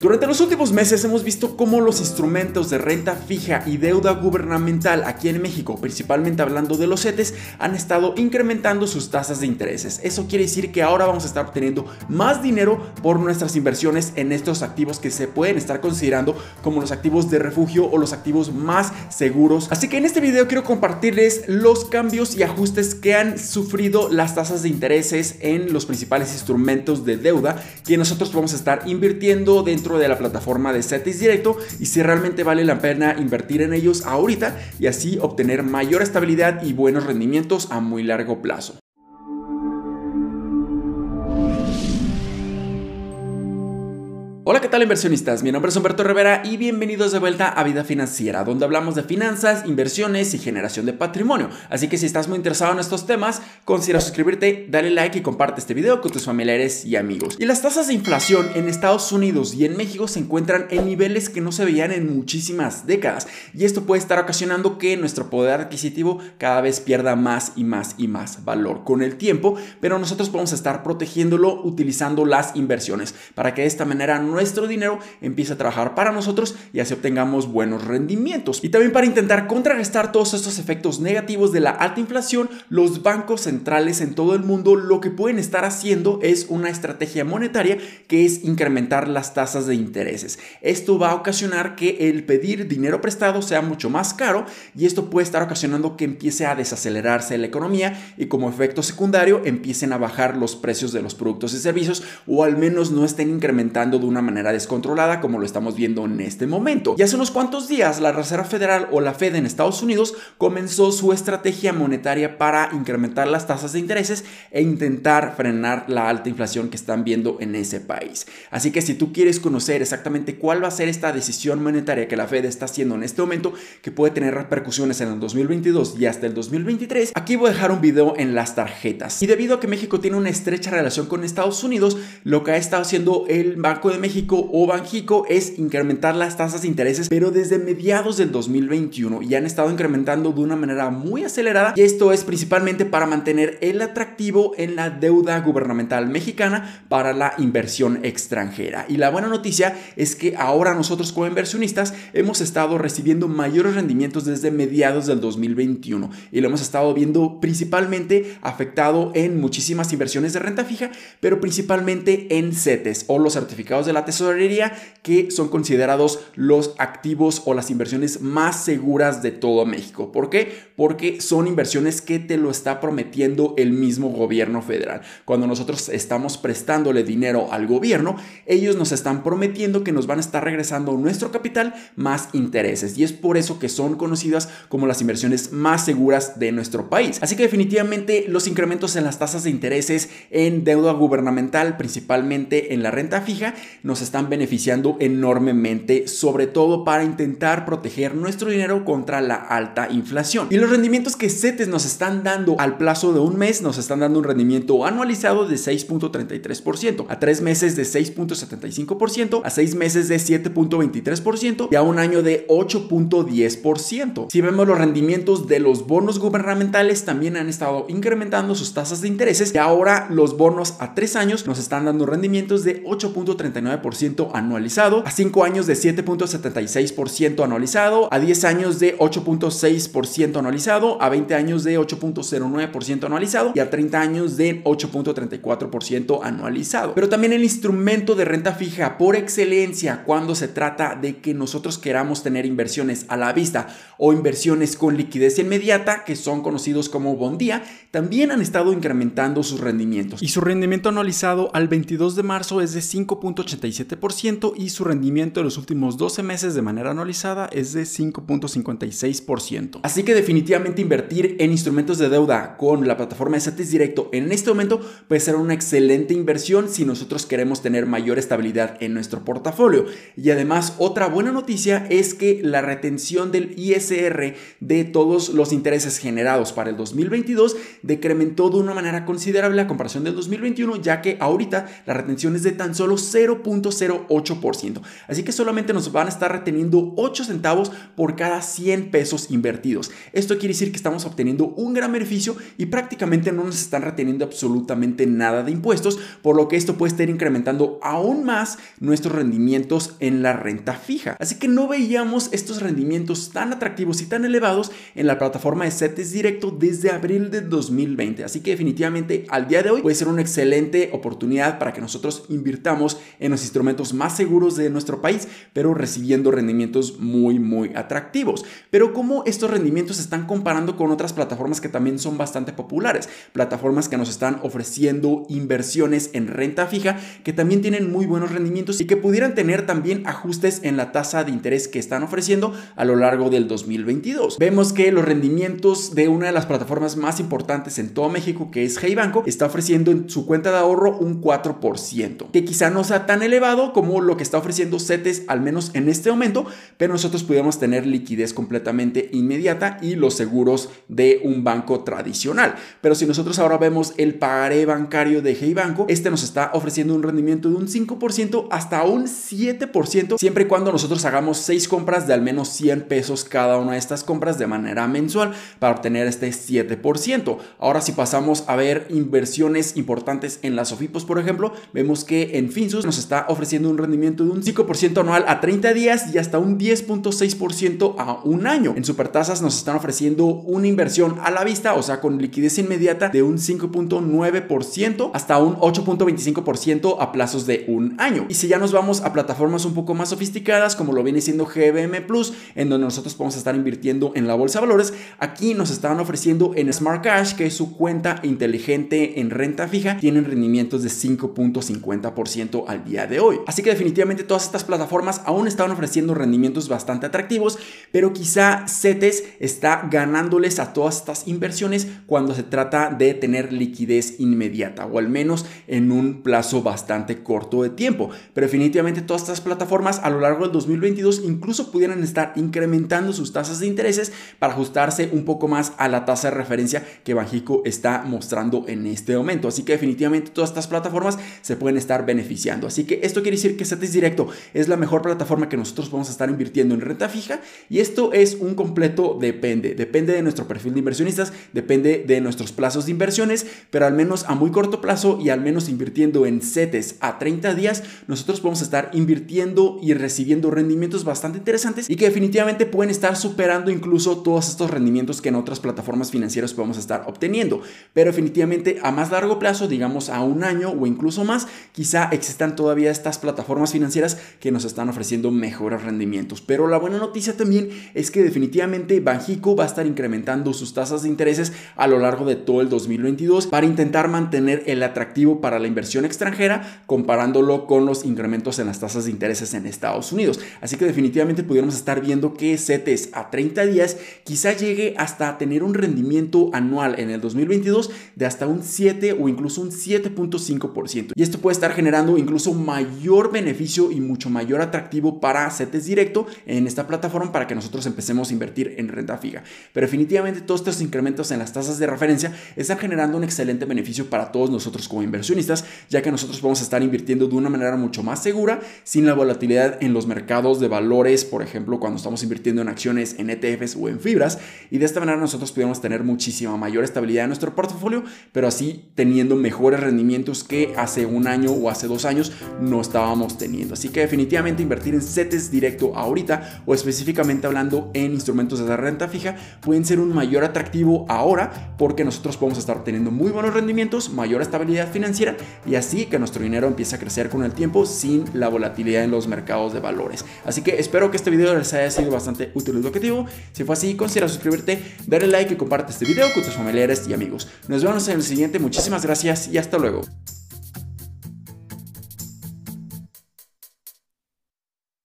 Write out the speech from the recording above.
Durante los últimos meses hemos visto cómo los instrumentos de renta fija y deuda gubernamental aquí en México, principalmente hablando de los CETES, han estado incrementando sus tasas de intereses. Eso quiere decir que ahora vamos a estar obteniendo más dinero por nuestras inversiones en estos activos que se pueden estar considerando como los activos de refugio o los activos más seguros. Así que en este video quiero compartirles los cambios y ajustes que han sufrido las tasas de intereses en los principales instrumentos de deuda que nosotros vamos a estar invirtiendo dentro de la plataforma de CETES Directo y si realmente vale la pena invertir en ellos ahorita y así obtener mayor estabilidad y buenos rendimientos a muy largo plazo. Hola, ¿qué tal inversionistas? Mi nombre es Humberto Rivera y bienvenidos de vuelta a Vida Financiera, donde hablamos de finanzas, inversiones y generación de patrimonio. Así que si estás muy interesado en estos temas, considera suscribirte, dale like y comparte este video con tus familiares y amigos. Y las tasas de inflación en Estados Unidos y en México se encuentran en niveles que no se veían en muchísimas décadas y esto puede estar ocasionando que nuestro poder adquisitivo cada vez pierda más y más y más valor con el tiempo, pero nosotros podemos estar protegiéndolo utilizando las inversiones para que de esta manera no nuestro dinero empiece a trabajar para nosotros y así obtengamos buenos rendimientos. Y también para intentar contrarrestar todos estos efectos negativos de la alta inflación, los bancos centrales en todo el mundo lo que pueden estar haciendo es una estrategia monetaria que es incrementar las tasas de intereses. Esto va a ocasionar que el pedir dinero prestado sea mucho más caro y esto puede estar ocasionando que empiece a desacelerarse la economía y como efecto secundario empiecen a bajar los precios de los productos y servicios o al menos no estén incrementando de una manera descontrolada como lo estamos viendo en este momento. Y hace unos cuantos días la Reserva Federal o la Fed en Estados Unidos comenzó su estrategia monetaria para incrementar las tasas de intereses e intentar frenar la alta inflación que están viendo en ese país. Así que si tú quieres conocer exactamente cuál va a ser esta decisión monetaria que la Fed está haciendo en este momento, que puede tener repercusiones en el 2022 y hasta el 2023, aquí voy a dejar un video en las tarjetas. Y debido a que México tiene una estrecha relación con Estados Unidos, lo que ha estado haciendo el Banco de México o Banjico es incrementar las tasas de intereses, pero desde mediados del 2021 y han estado incrementando de una manera muy acelerada y esto es principalmente para mantener el atractivo en la deuda gubernamental mexicana para la inversión extranjera. Y la buena noticia es que ahora nosotros como inversionistas hemos estado recibiendo mayores rendimientos desde mediados del 2021 y lo hemos estado viendo principalmente afectado en muchísimas inversiones de renta fija, pero principalmente en CETES o los certificados de la tesorería que son considerados los activos o las inversiones más seguras de todo México. ¿Por qué? Porque son inversiones que te lo está prometiendo el mismo gobierno federal. Cuando nosotros estamos prestándole dinero al gobierno, ellos nos están prometiendo que nos van a estar regresando nuestro capital más intereses. Y es por eso que son conocidas como las inversiones más seguras de nuestro país. Así que definitivamente los incrementos en las tasas de intereses en deuda gubernamental, principalmente en la renta fija, nos están beneficiando enormemente, sobre todo para intentar proteger nuestro dinero contra la alta inflación. Y los rendimientos que CETES nos están dando al plazo de un mes nos están dando un rendimiento anualizado de 6.33%, a tres meses de 6.75%, a seis meses de 7.23% y a un año de 8.10%. Si vemos los rendimientos de los bonos gubernamentales también han estado incrementando sus tasas de intereses y ahora los bonos a tres años nos están dando rendimientos de 8.39% anualizado, a 5 años de 7.76% anualizado, a 10 años de 8.6% anualizado, a 20 años de 8.09% anualizado y a 30 años de 8.34% anualizado. Pero también el instrumento de renta fija por excelencia cuando se trata de que nosotros queramos tener inversiones a la vista o inversiones con liquidez inmediata, que son conocidos como bondía, también han estado incrementando sus rendimientos. Y su rendimiento anualizado al 22 de marzo es de 5.85 y su rendimiento en los últimos 12 meses de manera anualizada es de 5.56%. Así que definitivamente invertir en instrumentos de deuda con la plataforma de CETES Directo en este momento puede ser una excelente inversión si nosotros queremos tener mayor estabilidad en nuestro portafolio. Y además otra buena noticia es que la retención del ISR de todos los intereses generados para el 2022 decrementó de una manera considerable a comparación del 2021 ya que ahorita la retención es de tan solo 0. 0.08%. Así que solamente nos van a estar reteniendo 8 centavos por cada 100 pesos invertidos. Esto quiere decir que estamos obteniendo un gran beneficio y prácticamente no nos están reteniendo absolutamente nada de impuestos, por lo que esto puede estar incrementando aún más nuestros rendimientos en la renta fija. Así que no veíamos estos rendimientos tan atractivos y tan elevados en la plataforma de CETES Directo desde abril de 2020. Así que definitivamente al día de hoy puede ser una excelente oportunidad para que nosotros invirtamos en los instrumentos más seguros de nuestro país, pero recibiendo rendimientos muy, muy atractivos. Pero como estos rendimientos se están comparando con otras plataformas que también son bastante populares, plataformas que nos están ofreciendo inversiones en renta fija que también tienen muy buenos rendimientos y que pudieran tener también ajustes en la tasa de interés que están ofreciendo a lo largo del 2022. Vemos que los rendimientos de una de las plataformas más importantes en todo México, que es Hey Banco, está ofreciendo en su cuenta de ahorro un 4%, que quizá no sea tan elevado como lo que está ofreciendo CETES, al menos en este momento, pero nosotros pudiéramos tener liquidez completamente inmediata y los seguros de un banco tradicional. Pero si nosotros ahora vemos el pagaré bancario de Hey Banco, este nos está ofreciendo un rendimiento de un 5% hasta un 7%, siempre y cuando nosotros hagamos 6 compras de al menos 100 pesos cada una de estas compras de manera mensual para obtener este 7%. Ahora si pasamos a ver inversiones importantes en las OFIPOS, por ejemplo, vemos que en Finsus nos está ofreciendo un rendimiento de un 5% anual a 30 días y hasta un 10.6% a un año. En Supertasas nos están ofreciendo una inversión a la vista, o sea, con liquidez inmediata de un 5.9% hasta un 8.25% a plazos de un año. Y si ya nos vamos a plataformas un poco más sofisticadas, como lo viene siendo GBM Plus, en donde nosotros podemos estar invirtiendo en la bolsa de valores, aquí nos están ofreciendo en Smart Cash, que es su cuenta inteligente en renta fija, tienen rendimientos de 5.50% al día de hoy. Así que definitivamente todas estas plataformas aún están ofreciendo rendimientos bastante atractivos, pero quizá CETES está ganándoles a todas estas inversiones cuando se trata de tener liquidez inmediata o al menos en un plazo bastante corto de tiempo. Pero definitivamente todas estas plataformas a lo largo del 2022 incluso pudieran estar incrementando sus tasas de intereses para ajustarse un poco más a la tasa de referencia que Banjico está mostrando en este momento. Así que definitivamente todas estas plataformas se pueden estar beneficiando. Así que esto quiere decir que CETES Directo es la mejor plataforma que nosotros vamos a estar invirtiendo en renta fija y esto es un completo depende. Depende de nuestro perfil de inversionistas, depende de nuestros plazos de inversiones, pero al menos a muy corto plazo y al menos invirtiendo en CETES a 30 días, nosotros podemos estar invirtiendo y recibiendo rendimientos bastante interesantes y que definitivamente pueden estar superando incluso todos estos rendimientos que en otras plataformas financieras podemos estar obteniendo. Pero definitivamente a más largo plazo, digamos a un año o incluso más, quizá existan todavía estas plataformas financieras que nos están ofreciendo mejores rendimientos. Pero la buena noticia también es que definitivamente Banjico va a estar incrementando sus tasas de intereses a lo largo de todo el 2022 para intentar mantener el atractivo para la inversión extranjera comparándolo con los incrementos en las tasas de intereses en Estados Unidos. Así que definitivamente pudiéramos estar viendo que CETES a 30 días quizá llegue hasta tener un rendimiento anual en el 2022 de hasta un 7 o incluso un 7.5%. Y esto puede estar generando incluso mayor beneficio y mucho mayor atractivo para CETES directo en esta plataforma para que nosotros empecemos a invertir en renta fija. Pero definitivamente todos estos incrementos en las tasas de referencia están generando un excelente beneficio para todos nosotros como inversionistas, ya que nosotros vamos a estar invirtiendo de una manera mucho más segura, sin la volatilidad en los mercados de valores, por ejemplo, cuando estamos invirtiendo en acciones, en ETFs o en fibras, y de esta manera nosotros podemos tener muchísima mayor estabilidad en nuestro portafolio, pero así teniendo mejores rendimientos que hace un año o hace dos años no estábamos teniendo. Así que definitivamente invertir en CETES directo ahorita o específicamente hablando en instrumentos de renta fija pueden ser un mayor atractivo ahora porque nosotros podemos estar teniendo muy buenos rendimientos, mayor estabilidad financiera y así que nuestro dinero empiece a crecer con el tiempo sin la volatilidad en los mercados de valores. Así que espero que este video les haya sido bastante útil y educativo. Si fue así, considera suscribirte, darle like y comparte este video con tus familiares y amigos. Nos vemos en el siguiente. Muchísimas gracias y hasta luego.